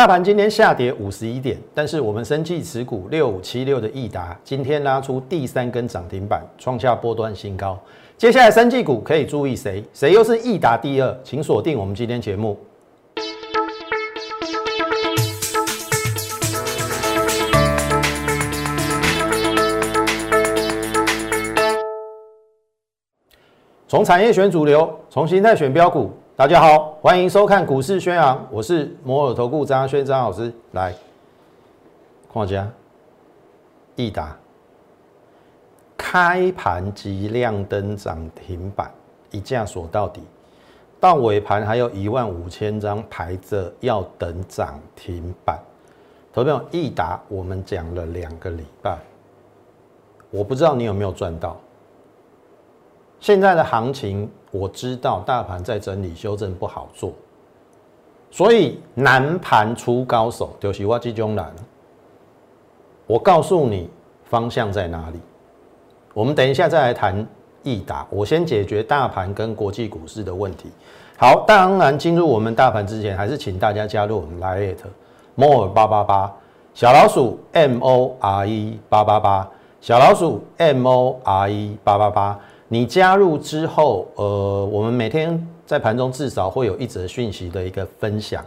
大盘今天下跌五十一点，但是我们生技持股六五七六的益达今天拉出第三根涨停板，创下波段新高。接下来生技股可以注意谁？谁又是益达第二？请锁定我们今天节目。从产业选主流，从形态选标股。大家好，欢迎收看股市宣扬，我是摩尔投顾张轩张老师。来，看家益达开盘即亮灯涨停板，一价锁到底，到尾盘还有一万五千张排着要等涨停板。投票益达，我们讲了两个礼拜，我不知道你有没有赚到。现在的行情，我知道大盘在整理修正不好做，所以难盘出高手，就是我这种难。我告诉你方向在哪里。我们等一下再来谈易达，我先解决大盘跟国际股市的问题。好，当然进入我们大盘之前，还是请大家加入我们 Lite More 八八八小老鼠 M O R E 八八八小老鼠 M O R E 八八八。你加入之后，呃，我们每天在盘中至少会有一则讯息的一个分享，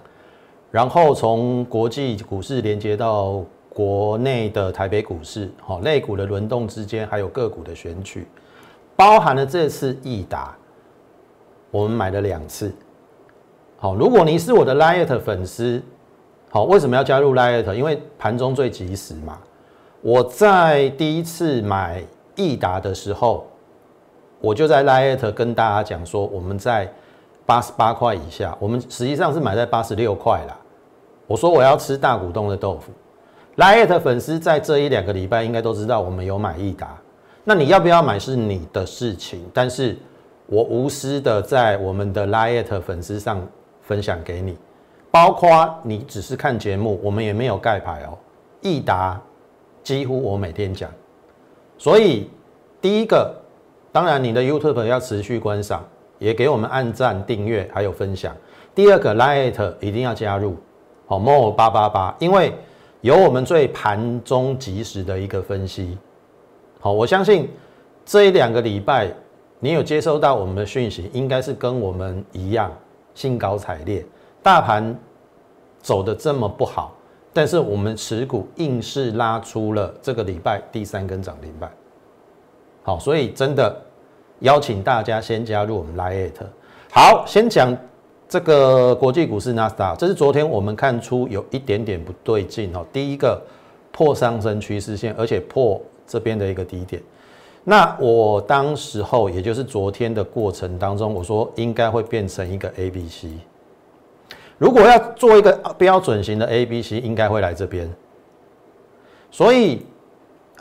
然后从国际股市连接到国内的台北股市，好，类股的轮动之间，还有个股的选取，包含了这次易达，我们买了两次，好，如果你是我的 Lite 粉丝，好，为什么要加入 Lite？因为盘中最及时嘛。我在第一次买易达的时候。我就在 Lite 跟大家讲说，我们在八十八块以下，我们实际上是买在八十六块啦。我说我要吃大股东的豆腐。Lite 粉丝在这一两个礼拜应该都知道我们有买益达，那你要不要买是你的事情，但是我无私的在我们的 Lite 粉丝上分享给你，包括你只是看节目，我们也没有盖牌哦。益达几乎我每天讲，所以第一个。当然，你的 YouTube 要持续观赏，也给我们按赞、订阅还有分享。第二个 Lite 一定要加入，好 More 八八八，因为有我们最盘中及时的一个分析。好，我相信这一两个礼拜你有接收到我们的讯息，应该是跟我们一样兴高采烈。大盘走的这么不好，但是我们持股硬是拉出了这个礼拜第三根涨停板。好，所以真的邀请大家先加入我们 Lite。好，先讲这个国际股市纳斯达，这是昨天我们看出有一点点不对劲哦。第一个破上升趋势线，而且破这边的一个低点。那我当时候也就是昨天的过程当中，我说应该会变成一个 A B C。如果要做一个标准型的 A B C，应该会来这边。所以。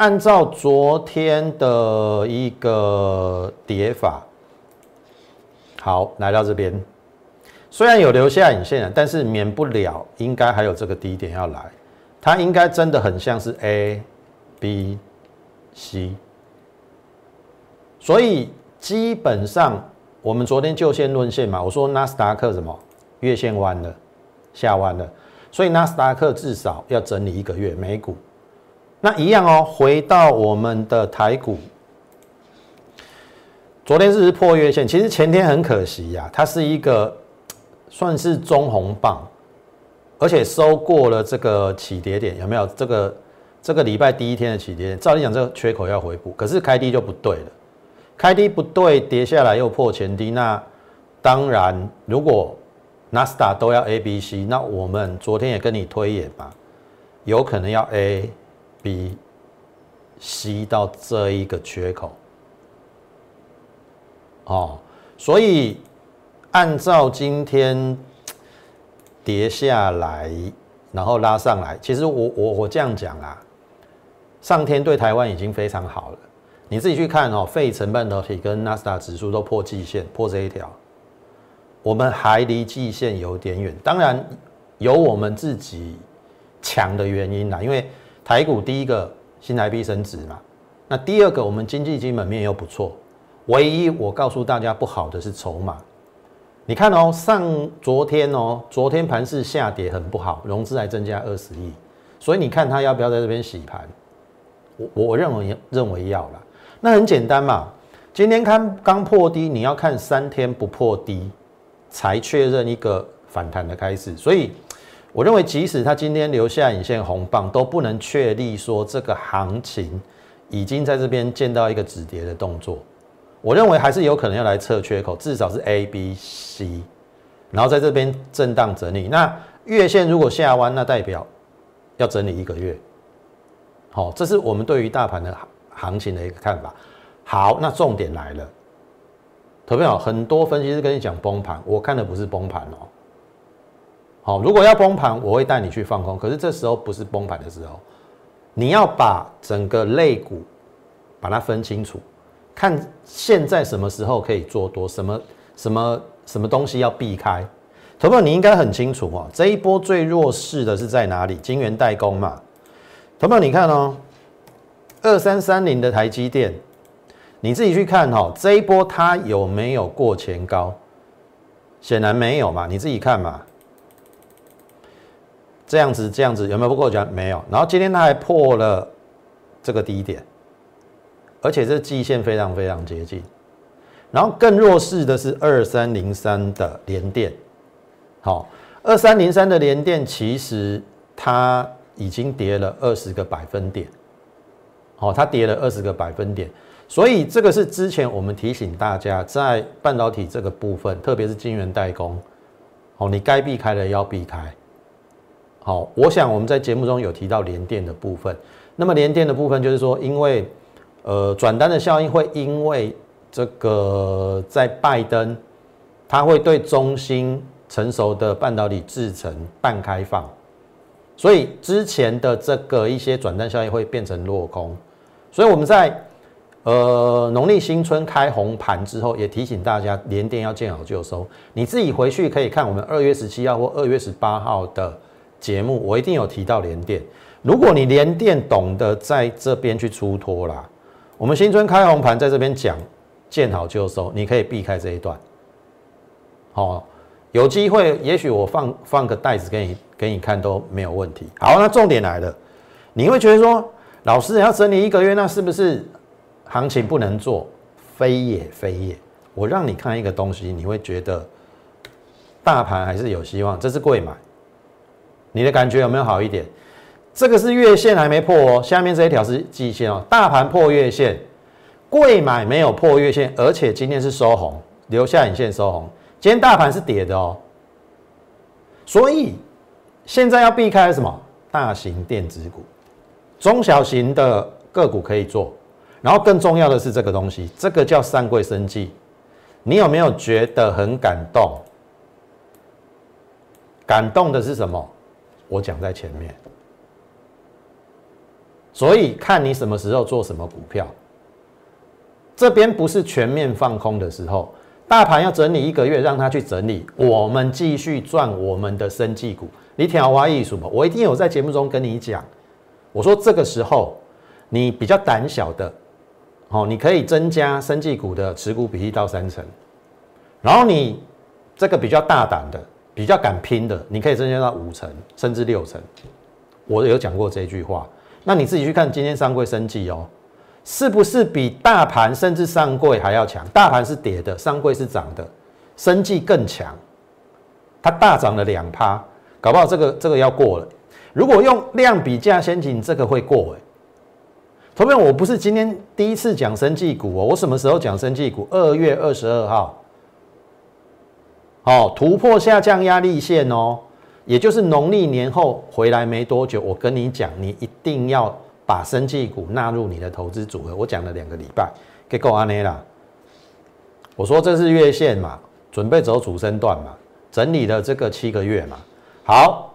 按照昨天的一个叠法，好，来到这边，虽然有留下影线，但是免不了应该还有这个低点要来，它应该真的很像是 A、B、C，所以基本上我们昨天就线论线嘛，我说纳斯达克什么月线弯了，下弯了，所以纳斯达克至少要整理一个月，美股。那一样哦，回到我们的台股，昨天是破月线，其实前天很可惜呀，它是一个算是中红棒，而且收过了这个起跌点，有没有？这个这个礼拜第一天的起跌点，照理讲这个缺口要回补，可是开低就不对了，开低不对，跌下来又破前低，那当然如果纳斯达都要 A、B、C，那我们昨天也跟你推演吧，有可能要 A。B 吸到这一个缺口，哦，所以按照今天跌下来，然后拉上来，其实我我我这样讲啊，上天对台湾已经非常好了。你自己去看哦，费城半导体跟纳斯达指数都破季线，破这一条，我们还离季线有点远。当然有我们自己强的原因啦，因为。台股第一个新台币升值嘛，那第二个我们经济基本面又不错，唯一我告诉大家不好的是筹码，你看哦，上昨天哦，昨天盘是下跌很不好，融资还增加二十亿，所以你看它要不要在这边洗盘？我我认为认为要了。那很简单嘛，今天看刚破低，你要看三天不破低，才确认一个反弹的开始。所以我认为，即使它今天留下影线红棒，都不能确立说这个行情已经在这边见到一个止跌的动作。我认为还是有可能要来测缺口，至少是 A、B、C，然后在这边震荡整理。那月线如果下弯，那代表要整理一个月。好，这是我们对于大盘的行情的一个看法。好，那重点来了，投票很多分析师跟你讲崩盘，我看的不是崩盘哦。好，如果要崩盘，我会带你去放空。可是这时候不是崩盘的时候，你要把整个类股把它分清楚。看现在什么时候可以做多，什么什么什么东西要避开，投票你应该很清楚哦。这一波最弱势的是在哪里？晶圆代工嘛。投票你看哦，二三三零的台积电，你自己去看哦，这一波它有没有过前高？显然没有嘛，你自己看嘛。这样子这样子有没有不过前？没有。然后今天它还破了这个低点。而且这季线非常非常接近，然后更弱势的是二三零三的连电，好，二三零三的连电其实它已经跌了二十个百分点，好，它跌了二十个百分点，所以这个是之前我们提醒大家在半导体这个部分，特别是晶圆代工，好，你该避开的要避开，好，我想我们在节目中有提到连电的部分，那么连电的部分就是说因为。呃，转单的效应会因为这个在拜登，他会对中芯成熟的半导体制程半开放，所以之前的这个一些转单效应会变成落空，所以我们在呃农历新春开红盘之后，也提醒大家连电要见好就收。你自己回去可以看我们二月十七号或二月十八号的节目，我一定有提到连电。如果你连电懂得在这边去出脱啦。我们新春开红盘在这边讲，见好就收，你可以避开这一段。好，有机会，也许我放放个袋子给你给你看都没有问题。好，那重点来了，你会觉得说，老师要整理一个月，那是不是行情不能做？非也非也，我让你看一个东西，你会觉得大盘还是有希望，这是贵买，你的感觉有没有好一点？这个是月线还没破哦，下面这一条是季线哦。大盘破月线，贵买没有破月线，而且今天是收红，留下影线收红。今天大盘是跌的哦，所以现在要避开什么？大型电子股，中小型的个股可以做。然后更重要的是这个东西，这个叫三贵生技。你有没有觉得很感动？感动的是什么？我讲在前面。所以看你什么时候做什么股票，这边不是全面放空的时候，大盘要整理一个月，让它去整理，我们继续赚我们的生技股。你听我艺术嘛？我一定有在节目中跟你讲，我说这个时候你比较胆小的，哦，你可以增加生技股的持股比例到三成，然后你这个比较大胆的、比较敢拼的，你可以增加到五成甚至六成。我有讲过这句话。那你自己去看今天上柜升绩哦，是不是比大盘甚至上柜还要强？大盘是跌的，上柜是涨的，升绩更强，它大涨了两趴，搞不好这个这个要过了。如果用量比价先行，这个会过哎。同学我不是今天第一次讲生技股哦，我什么时候讲生技股？二月二十二号，哦，突破下降压力线哦。也就是农历年后回来没多久，我跟你讲，你一定要把生技股纳入你的投资组合。我讲了两个礼拜，给够安内啦。我说这是月线嘛，准备走主升段嘛，整理了这个七个月嘛。好，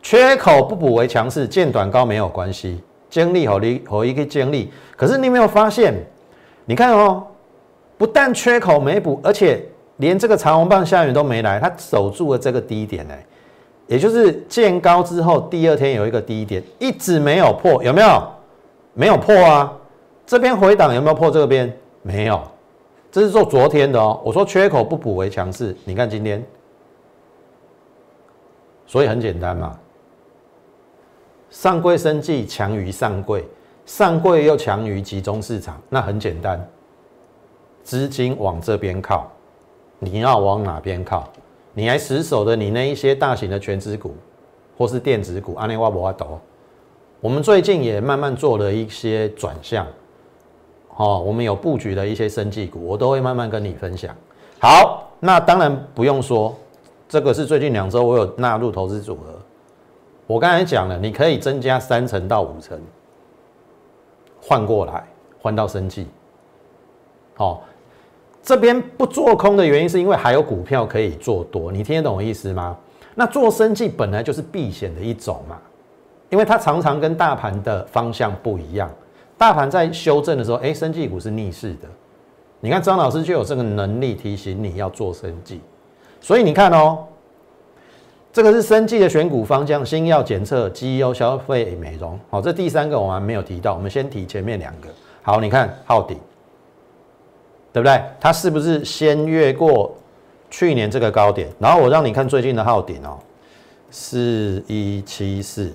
缺口不补为强势，见短高没有关系，经历和你和一个经历。可是你没有发现？你看哦，不但缺口没补，而且连这个长红棒下缘都没来，它守住了这个低点哎。也就是见高之后，第二天有一个低点，一直没有破，有没有？没有破啊。这边回档有没有破这边？没有。这是做昨天的哦。我说缺口不补为强势，你看今天，所以很简单嘛。上柜生计强于上柜，上柜又强于集中市场，那很简单，资金往这边靠，你要往哪边靠？你还死守的你那一些大型的全资股，或是电子股，阿内瓦博阿斗，我们最近也慢慢做了一些转向。哦，我们有布局的一些生技股，我都会慢慢跟你分享。好，那当然不用说，这个是最近两周我有纳入投资组合。我刚才讲了，你可以增加三成到五成，换过来换到生技。好，这边不做空的原因是因为还有股票可以做多，你听得懂我意思吗？那做生技本来就是避险的一种嘛，因为它常常跟大盘的方向不一样。大盘在修正的时候，哎，生技股是逆势的。你看张老师就有这个能力提醒你要做生技，所以你看哦，这个是生技的选股方向：新药检测、基优消费美容。好，这第三个我们没有提到，我们先提前面两个。好，你看昊鼎，对不对？它是不是先越过去年这个高点？然后我让你看最近的昊鼎哦，四一七四。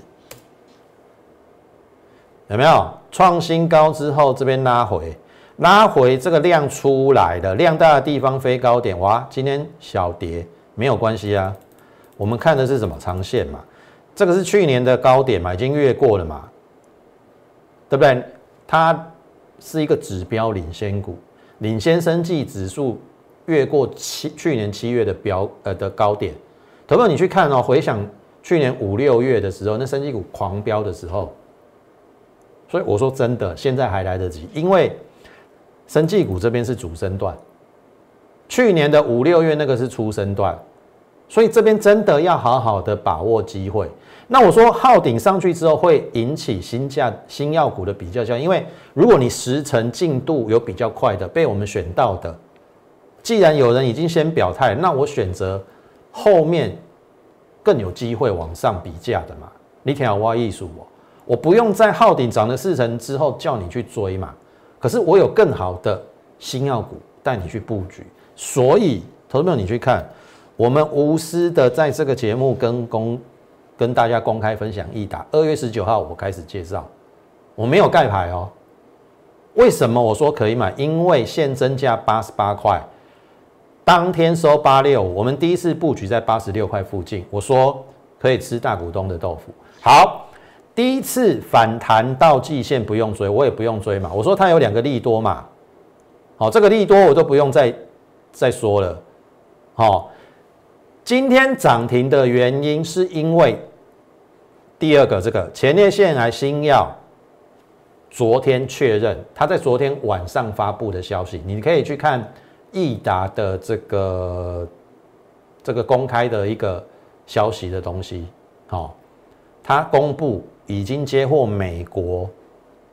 有没有创新高之后，这边拉回，拉回这个量出来的量大的地方飞高点，哇，今天小跌没有关系啊。我们看的是什么长线嘛？这个是去年的高点嘛，已经越过了嘛，对不对？它是一个指标领先股，领先生计指数越过七去年七月的标呃的高点。投票你去看哦，回想去年五六月的时候，那生计股狂飙的时候。所以我说真的，现在还来得及，因为生技股这边是主升段，去年的五六月那个是初升段，所以这边真的要好好的把握机会。那我说号顶上去之后会引起新价新药股的比较效应，因为如果你时程进度有比较快的被我们选到的，既然有人已经先表态，那我选择后面更有机会往上比价的嘛，你听我艺术我。我不用在号顶涨了四成之后叫你去追嘛，可是我有更好的新药股带你去布局，所以投资者你去看，我们无私的在这个节目跟公跟大家公开分享易达，二月十九号我开始介绍，我没有盖牌哦。为什么我说可以买？因为现增价八十八块，当天收八六，我们第一次布局在八十六块附近，我说可以吃大股东的豆腐，好。第一次反弹到季线不用追，我也不用追嘛。我说它有两个利多嘛，好，这个利多我都不用再再说了。好，今天涨停的原因是因为第二个这个前列腺癌新药，昨天确认，他在昨天晚上发布的消息，你可以去看益达的这个这个公开的一个消息的东西，好，他公布。已经接获美国，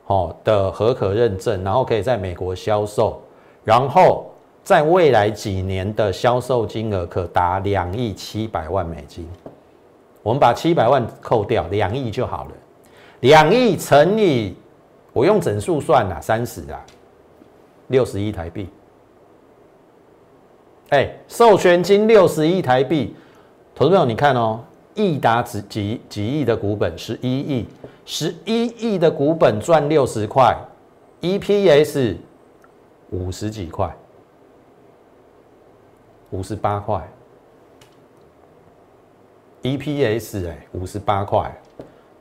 哦的合可认证，然后可以在美国销售，然后在未来几年的销售金额可达两亿七百万美金。我们把七百万扣掉，两亿就好了。两亿乘以我用整数算了，三十啊，六十亿台币。哎，授权金六十亿台币，投资朋友你看哦。亿达几几几亿的股本，十一亿，十一亿的股本赚六十块，EPS 五十几块，五十八块，EPS 哎，五十八块。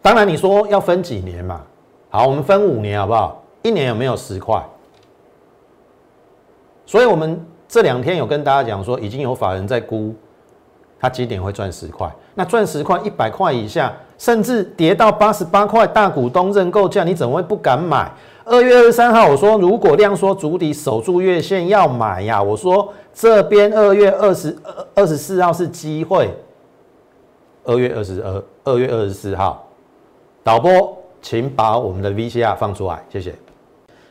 当然你说要分几年嘛？好，我们分五年好不好？一年有没有十块？所以我们这两天有跟大家讲说，已经有法人在估。他几点会赚十块？那赚十块，一百块以下，甚至跌到八十八块，大股东认购价，你怎么会不敢买？二月二十三号，我说如果量缩主底守住月线要买呀。我说这边二月二十二二十四号是机会。二月二十二，二月二十四号，导播，请把我们的 VCR 放出来，谢谢。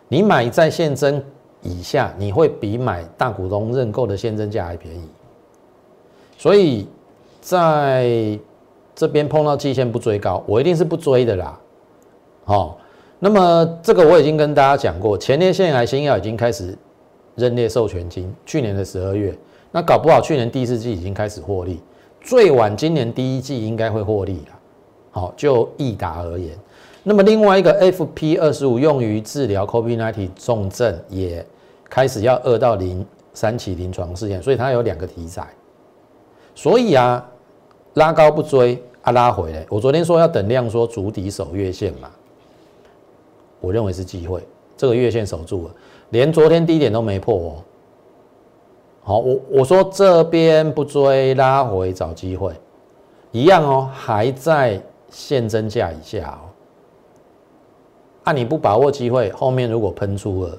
你买在现增以下，你会比买大股东认购的现增价还便宜。所以，在这边碰到季线不追高，我一定是不追的啦。好，那么这个我已经跟大家讲过，前列腺癌新药已经开始认列授权金，去年的十二月，那搞不好去年第四季已经开始获利，最晚今年第一季应该会获利了。好，就益达而言，那么另外一个 FP 二十五用于治疗 COVID-19 重症，也开始要二到零三期临床试验，所以它有两个题材。所以啊，拉高不追啊，拉回来。我昨天说要等量说足底守月线嘛，我认为是机会，这个月线守住了，连昨天低点都没破哦。好，我我说这边不追拉回找机会，一样哦，还在。现增价以下哦，啊，你不把握机会，后面如果喷出了，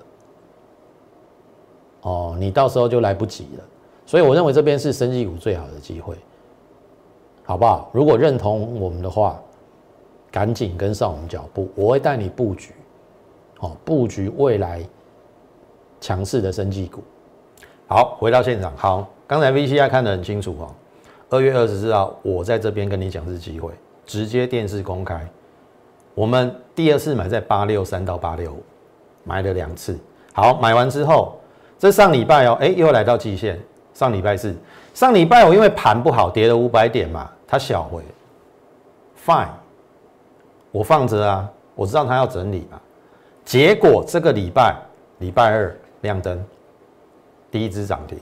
哦，你到时候就来不及了。所以我认为这边是升绩股最好的机会，好不好？如果认同我们的话，赶紧跟上我们脚步，我会带你布局，布局未来强势的升绩股。好，回到现场，好，刚才 V C I 看得很清楚哦，二月二十四号，我在这边跟你讲是机会。直接电视公开，我们第二次买在八六三到八六五，买了两次。好，买完之后，这上礼拜哦，哎，又来到季线。上礼拜四上礼拜我因为盘不好，跌了五百点嘛，它小回，fine，我放着啊，我知道它要整理嘛。结果这个礼拜礼拜二亮灯，第一支涨停，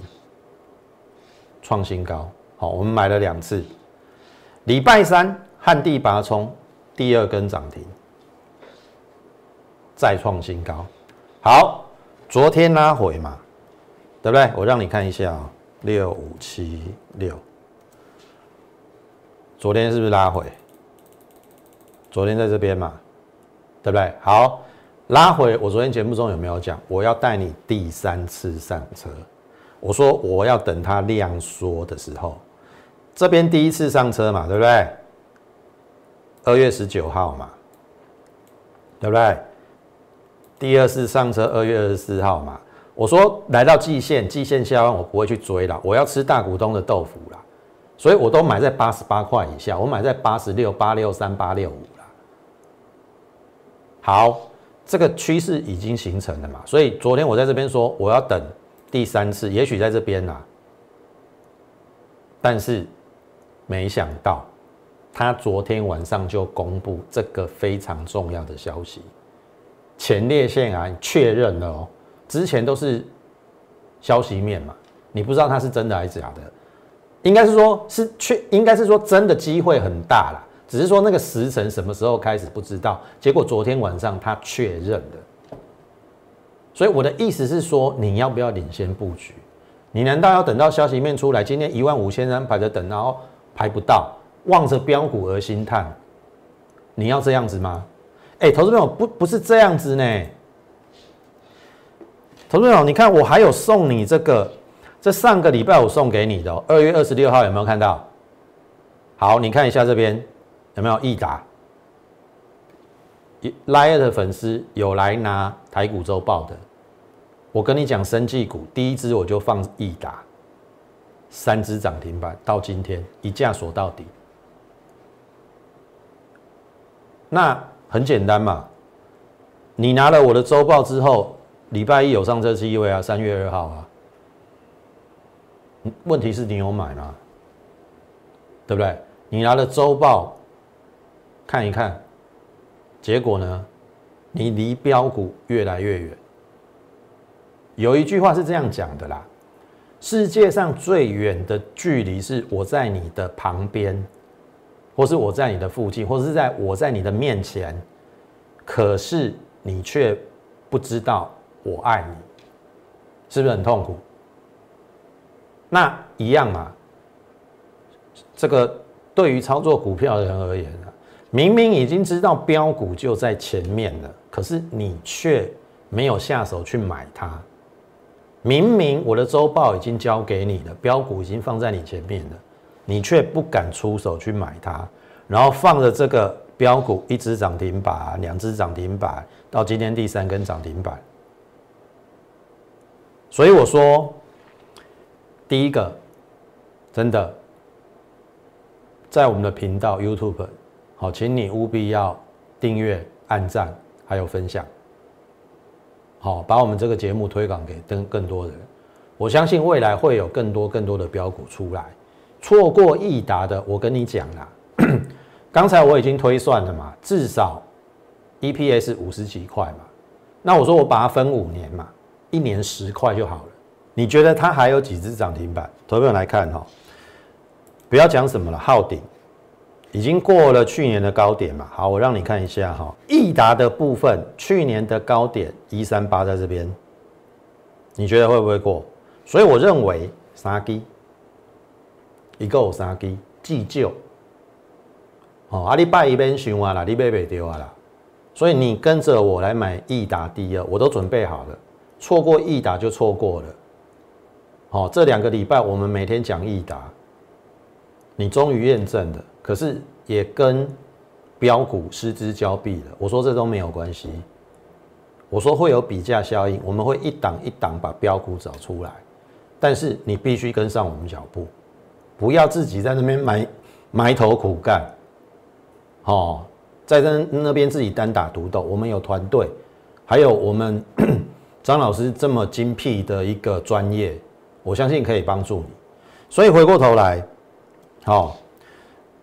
创新高。好，我们买了两次，礼拜三。旱地拔葱，第二根涨停，再创新高。好，昨天拉回嘛，对不对？我让你看一下啊，六五七六，昨天是不是拉回？昨天在这边嘛，对不对？好，拉回。我昨天节目中有没有讲？我要带你第三次上车。我说我要等它量缩的时候，这边第一次上车嘛，对不对？二月十九号嘛，对不对？第二次上车，二月二十四号嘛。我说来到季线，季线下方我不会去追了，我要吃大股东的豆腐啦，所以我都买在八十八块以下，我买在八十六、八六三、八六五啦。好，这个趋势已经形成了嘛，所以昨天我在这边说我要等第三次，也许在这边啦，但是没想到。他昨天晚上就公布这个非常重要的消息，前列腺癌确认了哦，之前都是消息面嘛，你不知道它是真的还是假的，应该是说是确，应该是说真的机会很大啦，只是说那个时辰什么时候开始不知道，结果昨天晚上他确认了，所以我的意思是说，你要不要领先布局？你难道要等到消息面出来，今天一万五千人排着等，然后排不到？望着标股而心叹，你要这样子吗？哎，投资朋友不不是这样子呢。投资朋友，你看我还有送你这个，这上个礼拜我送给你的，二月二十六号有没有看到？好，你看一下这边有没有易达？拉的粉丝有来拿台股周报的，我跟你讲，生技股第一支我就放易达，三支涨停板到今天一价锁到底。那很简单嘛，你拿了我的周报之后，礼拜一有上车机会啊，三月二号啊。问题是你有买吗？对不对？你拿了周报看一看，结果呢，你离标股越来越远。有一句话是这样讲的啦：世界上最远的距离是我在你的旁边。或是我在你的附近，或者是在我在你的面前，可是你却不知道我爱你，是不是很痛苦？那一样嘛。这个对于操作股票的人而言啊，明明已经知道标股就在前面了，可是你却没有下手去买它。明明我的周报已经交给你了，标股已经放在你前面了。你却不敢出手去买它，然后放着这个标股一只涨停板，两只涨停板，到今天第三根涨停板。所以我说，第一个，真的，在我们的频道 YouTube，好，请你务必要订阅、按赞，还有分享。好，把我们这个节目推广给更更多人。我相信未来会有更多更多的标股出来。错过益达的，我跟你讲啦，刚才我已经推算了嘛，至少 EPS 五十几块嘛。那我说我把它分五年嘛，一年十块就好了。你觉得它还有几只涨停板？投票来看哈，不要讲什么了，昊鼎已经过了去年的高点嘛。好，我让你看一下哈，益达的部分，去年的高点一三八在这边，你觉得会不会过？所以我认为三基一个三基计旧，哦，阿里拜一边想啊啦，你买不丢啊啦。所以你跟着我来买易达第二，我都准备好了，错过易达就错过了。好，这两个礼拜我们每天讲易达，你终于验证了，可是也跟标股失之交臂了。我说这都没有关系，我说会有比价效应，我们会一档一档把标股找出来，但是你必须跟上我们脚步，不要自己在那边埋埋头苦干，哦。在那那边自己单打独斗，我们有团队，还有我们 张老师这么精辟的一个专业，我相信可以帮助你。所以回过头来，好，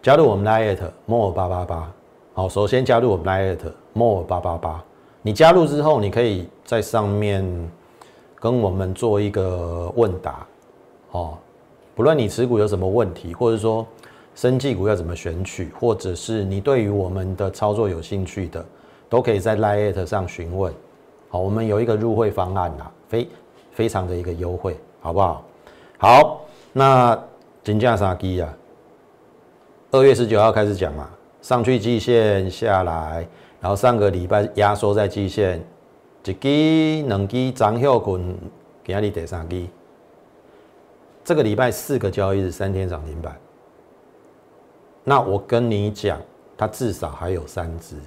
加入我们 Lite More 八八八，好，首先加入我们 Lite More 八八八。你加入之后，你可以在上面跟我们做一个问答，哦，不论你持股有什么问题，或者说。生技股要怎么选取，或者是你对于我们的操作有兴趣的，都可以在 Lite 上询问。好，我们有一个入会方案啦，非非常的一个优惠，好不好？好，那金价啥基啊？二月十九号开始讲嘛，上去季线下来，然后上个礼拜压缩在季线，一基两基涨后滚，今日第三基，这个礼拜四个交易日三天涨停板。那我跟你讲，它至少还有三只，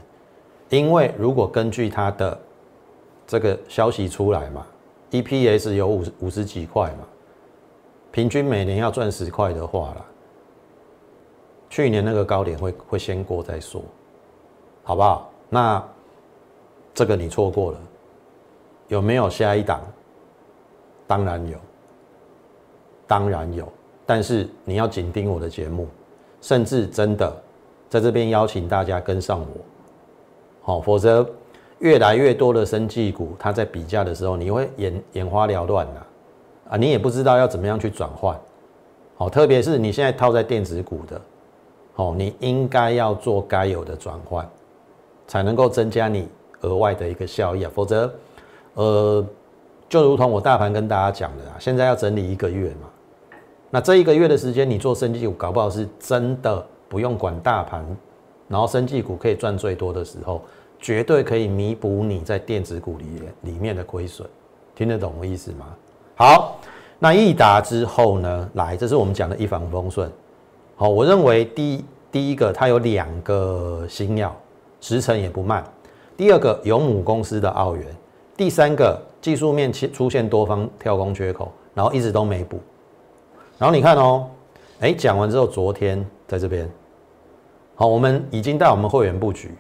因为如果根据它的这个消息出来嘛，EPS 有五五十几块嘛，平均每年要赚十块的话了，去年那个高点会会先过再说，好不好？那这个你错过了，有没有下一档？当然有，当然有，但是你要紧盯我的节目。甚至真的在这边邀请大家跟上我，好，否则越来越多的生技股，它在比价的时候，你会眼眼花缭乱呐，啊，你也不知道要怎么样去转换，好，特别是你现在套在电子股的，好，你应该要做该有的转换，才能够增加你额外的一个效益啊，否则，呃，就如同我大盘跟大家讲的啊，现在要整理一个月嘛。那这一个月的时间，你做生技股搞不好是真的不用管大盘，然后生技股可以赚最多的时候，绝对可以弥补你在电子股里里面的亏损，听得懂我意思吗？好，那一打之后呢，来，这是我们讲的一帆风顺。好，我认为第第一个它有两个新药，时程也不慢；第二个有母公司的澳元；第三个技术面出现多方跳空缺口，然后一直都没补。然后你看哦，哎，讲完之后，昨天在这边，好，我们已经带我们会员布局。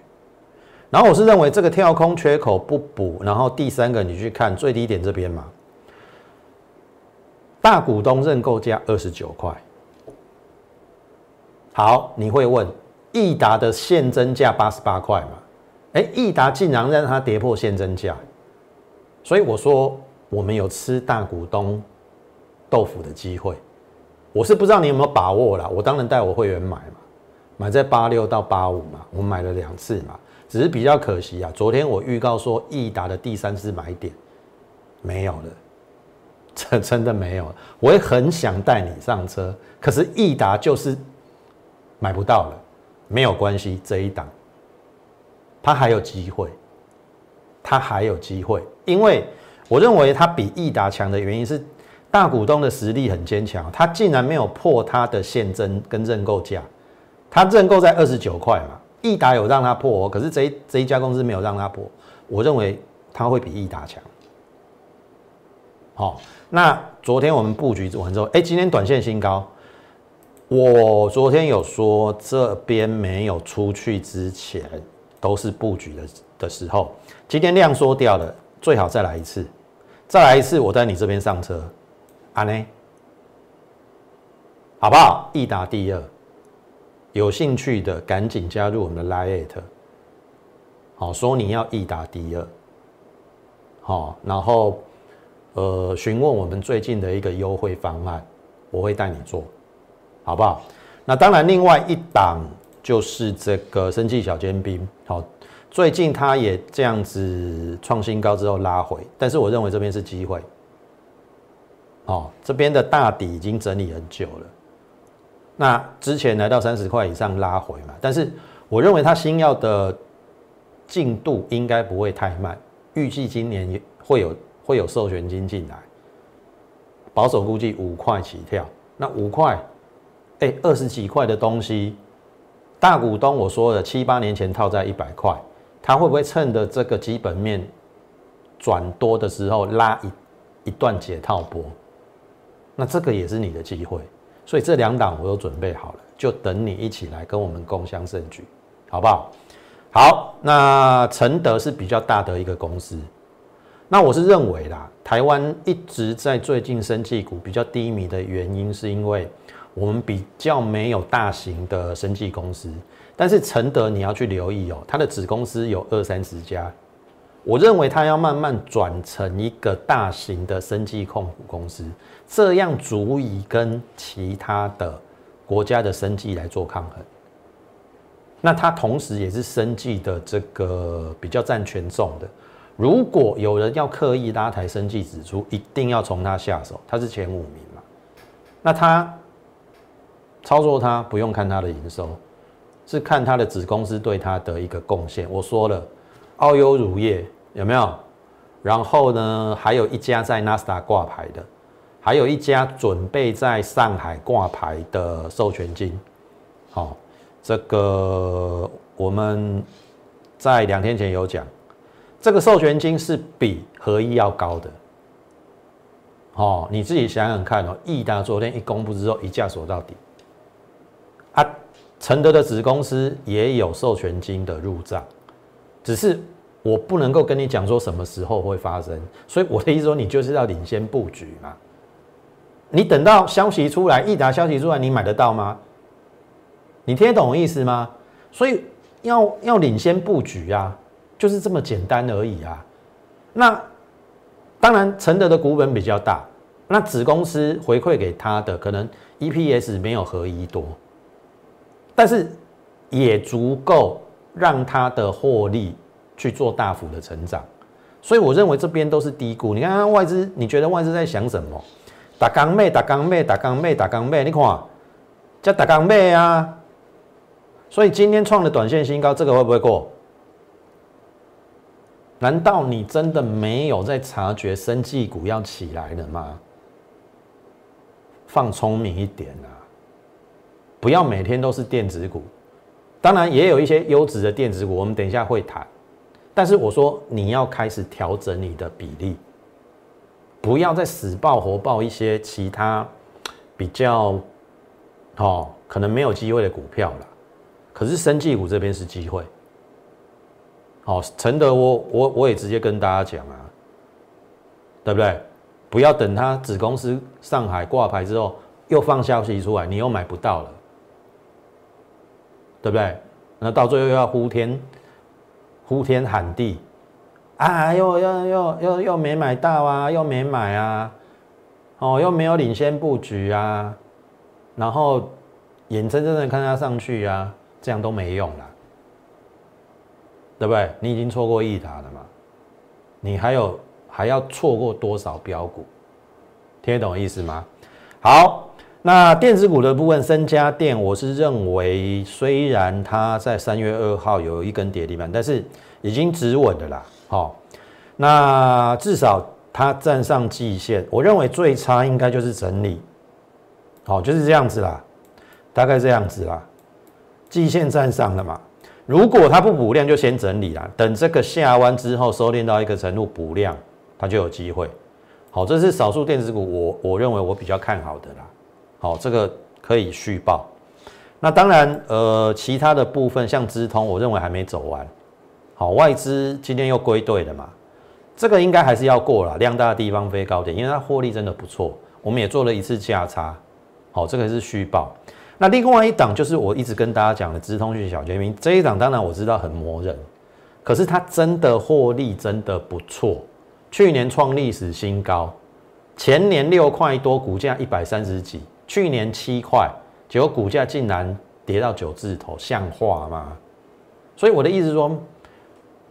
然后我是认为这个跳空缺口不补，然后第三个你去看最低点这边嘛，大股东认购价二十九块。好，你会问，益达的现增价八十八块嘛？哎，益达竟然让它跌破现增价，所以我说我们有吃大股东豆腐的机会。我是不知道你有没有把握啦，我当然带我会员买嘛，买在八六到八五嘛，我买了两次嘛，只是比较可惜啊。昨天我预告说益达的第三次买点没有了，这真的没有。我也很想带你上车，可是益达就是买不到了，没有关系，这一档它还有机会，它还有机会，因为我认为它比益达强的原因是。大股东的实力很坚强，它竟然没有破它的现增跟认购价，它认购在二十九块嘛，益达有让它破，可是这这一家公司没有让它破，我认为它会比益达强。好，那昨天我们布局完之后，哎，今天短线新高，我昨天有说这边没有出去之前都是布局的的时候，今天量缩掉了，最好再来一次，再来一次，我在你这边上车，阿呢，好不好？一打第二，有兴趣的赶紧加入我们的 Lite，好，说你要一打第二，好，然后呃询问我们最近的一个优惠方案，我会带你做，好不好？那当然，另外一档就是这个生技小尖兵，好。最近它也这样子创新高之后拉回，但是我认为这边是机会。哦，这边的大底已经整理很久了。那之前来到三十块以上拉回嘛，但是我认为它新药的进度应该不会太慢，预计今年会有会有授权金进来，保守估计五块起跳。那五块，哎，二十几块的东西，大股东我说了七八年前套在一百块。他会不会趁着这个基本面转多的时候拉一一段解套波？那这个也是你的机会，所以这两档我都准备好了，就等你一起来跟我们共襄盛举，好不好？好，那承德是比较大的一个公司，那我是认为啦，台湾一直在最近生技股比较低迷的原因，是因为我们比较没有大型的生技公司。但是承德你要去留意哦，它的子公司有二三十家，我认为它要慢慢转成一个大型的生技控股公司，这样足以跟其他的国家的生技来做抗衡。那它同时也是生技的这个比较占权重的。如果有人要刻意拉抬生技指出，一定要从它下手，它是前五名嘛。那它操作它不用看它的营收。是看它的子公司对它的一个贡献。我说了，澳优乳业有没有？然后呢，还有一家在纳斯达挂牌的，还有一家准备在上海挂牌的授权金。好，这个我们在两天前有讲，这个授权金是比合一要高的。哦，你自己想想看哦，益达昨天一公布之后，一价锁到底，啊。承德的子公司也有授权金的入账，只是我不能够跟你讲说什么时候会发生，所以我的意思说，你就是要领先布局嘛。你等到消息出来，一达消息出来，你买得到吗？你听得懂意思吗？所以要要领先布局啊，就是这么简单而已啊。那当然，承德的股本比较大，那子公司回馈给他的可能 EPS 没有合一多。但是也足够让它的获利去做大幅的成长，所以我认为这边都是低估。你看看外资，你觉得外资在想什么？打钢妹，打钢妹，打钢妹，打钢妹，你看叫打钢妹啊！所以今天创的短线新高，这个会不会过？难道你真的没有在察觉生技股要起来了吗？放聪明一点啊！不要每天都是电子股，当然也有一些优质的电子股，我们等一下会谈。但是我说你要开始调整你的比例，不要再死抱活抱一些其他比较哦可能没有机会的股票了。可是生技股这边是机会。好，承德我我我也直接跟大家讲啊，对不对？不要等他子公司上海挂牌之后又放消息出来，你又买不到了。对不对？那到最后又要呼天呼天喊地啊！又又又又又没买到啊！又没买啊！哦，又没有领先布局啊！然后眼睁睁的看它上去啊，这样都没用了，对不对？你已经错过一达了嘛？你还有还要错过多少标股？听得懂意思吗？好。那电子股的部分，深家电，我是认为，虽然它在三月二号有一根跌停板，但是已经止稳的啦。好，那至少它站上季线，我认为最差应该就是整理。好，就是这样子啦，大概这样子啦。季线站上了嘛？如果它不补量，就先整理啦。等这个下弯之后，收敛到一个程度补量，它就有机会。好，这是少数电子股，我我认为我比较看好的啦。好，这个可以续报。那当然，呃，其他的部分像资通，我认为还没走完。好，外资今天又归队了嘛？这个应该还是要过了，量大的地方飞高点，因为它获利真的不错。我们也做了一次价差，好，这个是虚报。那另外一档就是我一直跟大家讲的资通讯小绝明，这一档当然我知道很磨人，可是它真的获利真的不错，去年创历史新高，前年六块多，股价一百三十几，去年七块，结果股价竟然跌到九字头，像话吗？所以我的意思是说。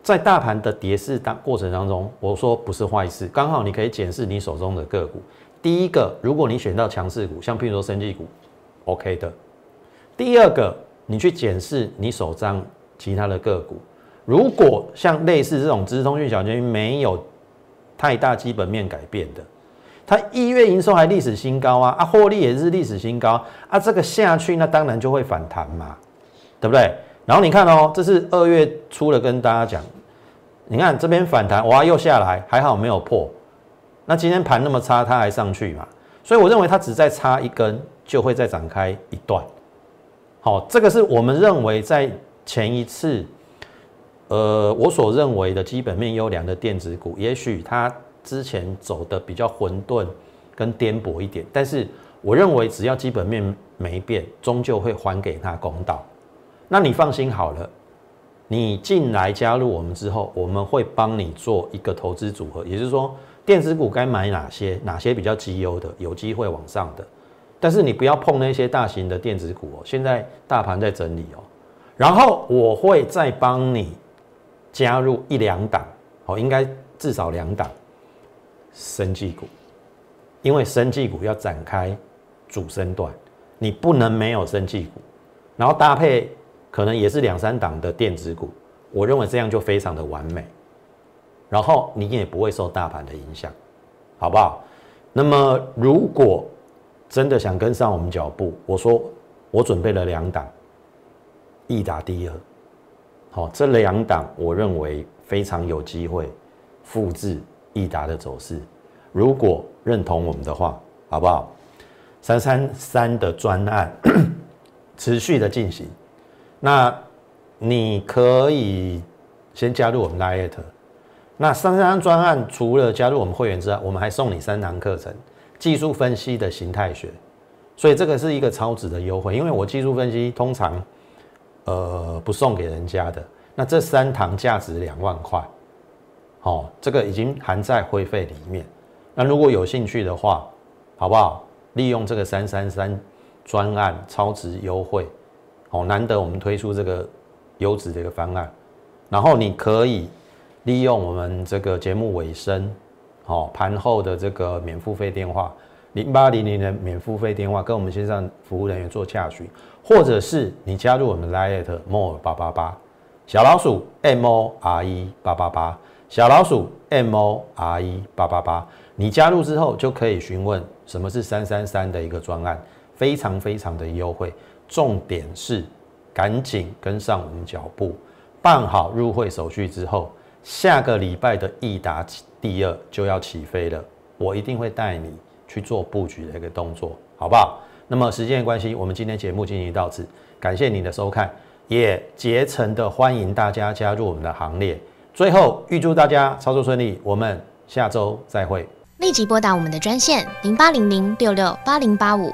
在大盘的跌势当过程当中，我说不是坏事，刚好你可以检视你手中的个股。第一个，如果你选到强势股，像譬如说生技股，OK 的。第二个，你去检视你手上其他的个股，如果像类似这种资通讯小金没有太大基本面改变的，它一月营收还历史新高啊，啊获利也是历史新高啊，这个下去那当然就会反弹嘛，对不对？然后你看哦，这是二月初的，跟大家讲，你看这边反弹，哇，又下来，还好没有破。那今天盘那么差，它还上去嘛？所以我认为它只再差一根，就会再展开一段。好，这个是我们认为在前一次，呃，我所认为的基本面优良的电子股，也许它之前走的比较混沌跟颠簸一点，但是我认为只要基本面没变，终究会还给他公道。那你放心好了，你进来加入我们之后，我们会帮你做一个投资组合，也就是说，电子股该买哪些，哪些比较绩优的，有机会往上的。但是你不要碰那些大型的电子股哦，现在大盘在整理哦。然后我会再帮你加入一两档，哦，应该至少两档生技股，因为生技股要展开主升段，你不能没有生技股，然后搭配。可能也是两三档的电子股，我认为这样就非常的完美，然后你也不会受大盘的影响，好不好？那么如果真的想跟上我们脚步，我说我准备了两档，一打第二，好，这两档我认为非常有机会复制易达的走势，如果认同我们的话，好不好？三三三的专案持续的进行。那你可以先加入我们 Lite。那三三专案除了加入我们会员之外，我们还送你三堂课程：技术分析的形态学。所以这个是一个超值的优惠，因为我技术分析通常呃不送给人家的。那这三堂价值两万块，哦，这个已经含在会费里面。那如果有兴趣的话，好不好？利用这个三三三专案超值优惠。哦，难得我们推出这个优质的一个方案，然后你可以利用我们这个节目尾声，哦，盘后的这个免付费电话零八零零的免付费电话，跟我们线上服务人员做洽询，或者是你加入我们 Lite More 八八八小老鼠 M O R E 八八八小老鼠 M O R E 八八八，你加入之后就可以询问什么是三三三的一个专案，非常非常的优惠。重点是赶紧跟上我们脚步，办好入会手续之后，下个礼拜的易达第二就要起飞了。我一定会带你去做布局的一个动作，好不好？那么时间关系，我们今天节目进行到此，感谢您的收看，也竭诚的欢迎大家加入我们的行列。最后预祝大家操作顺利，我们下周再会。立即拨打我们的专线零八零零六六八零八五。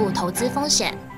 投资风险。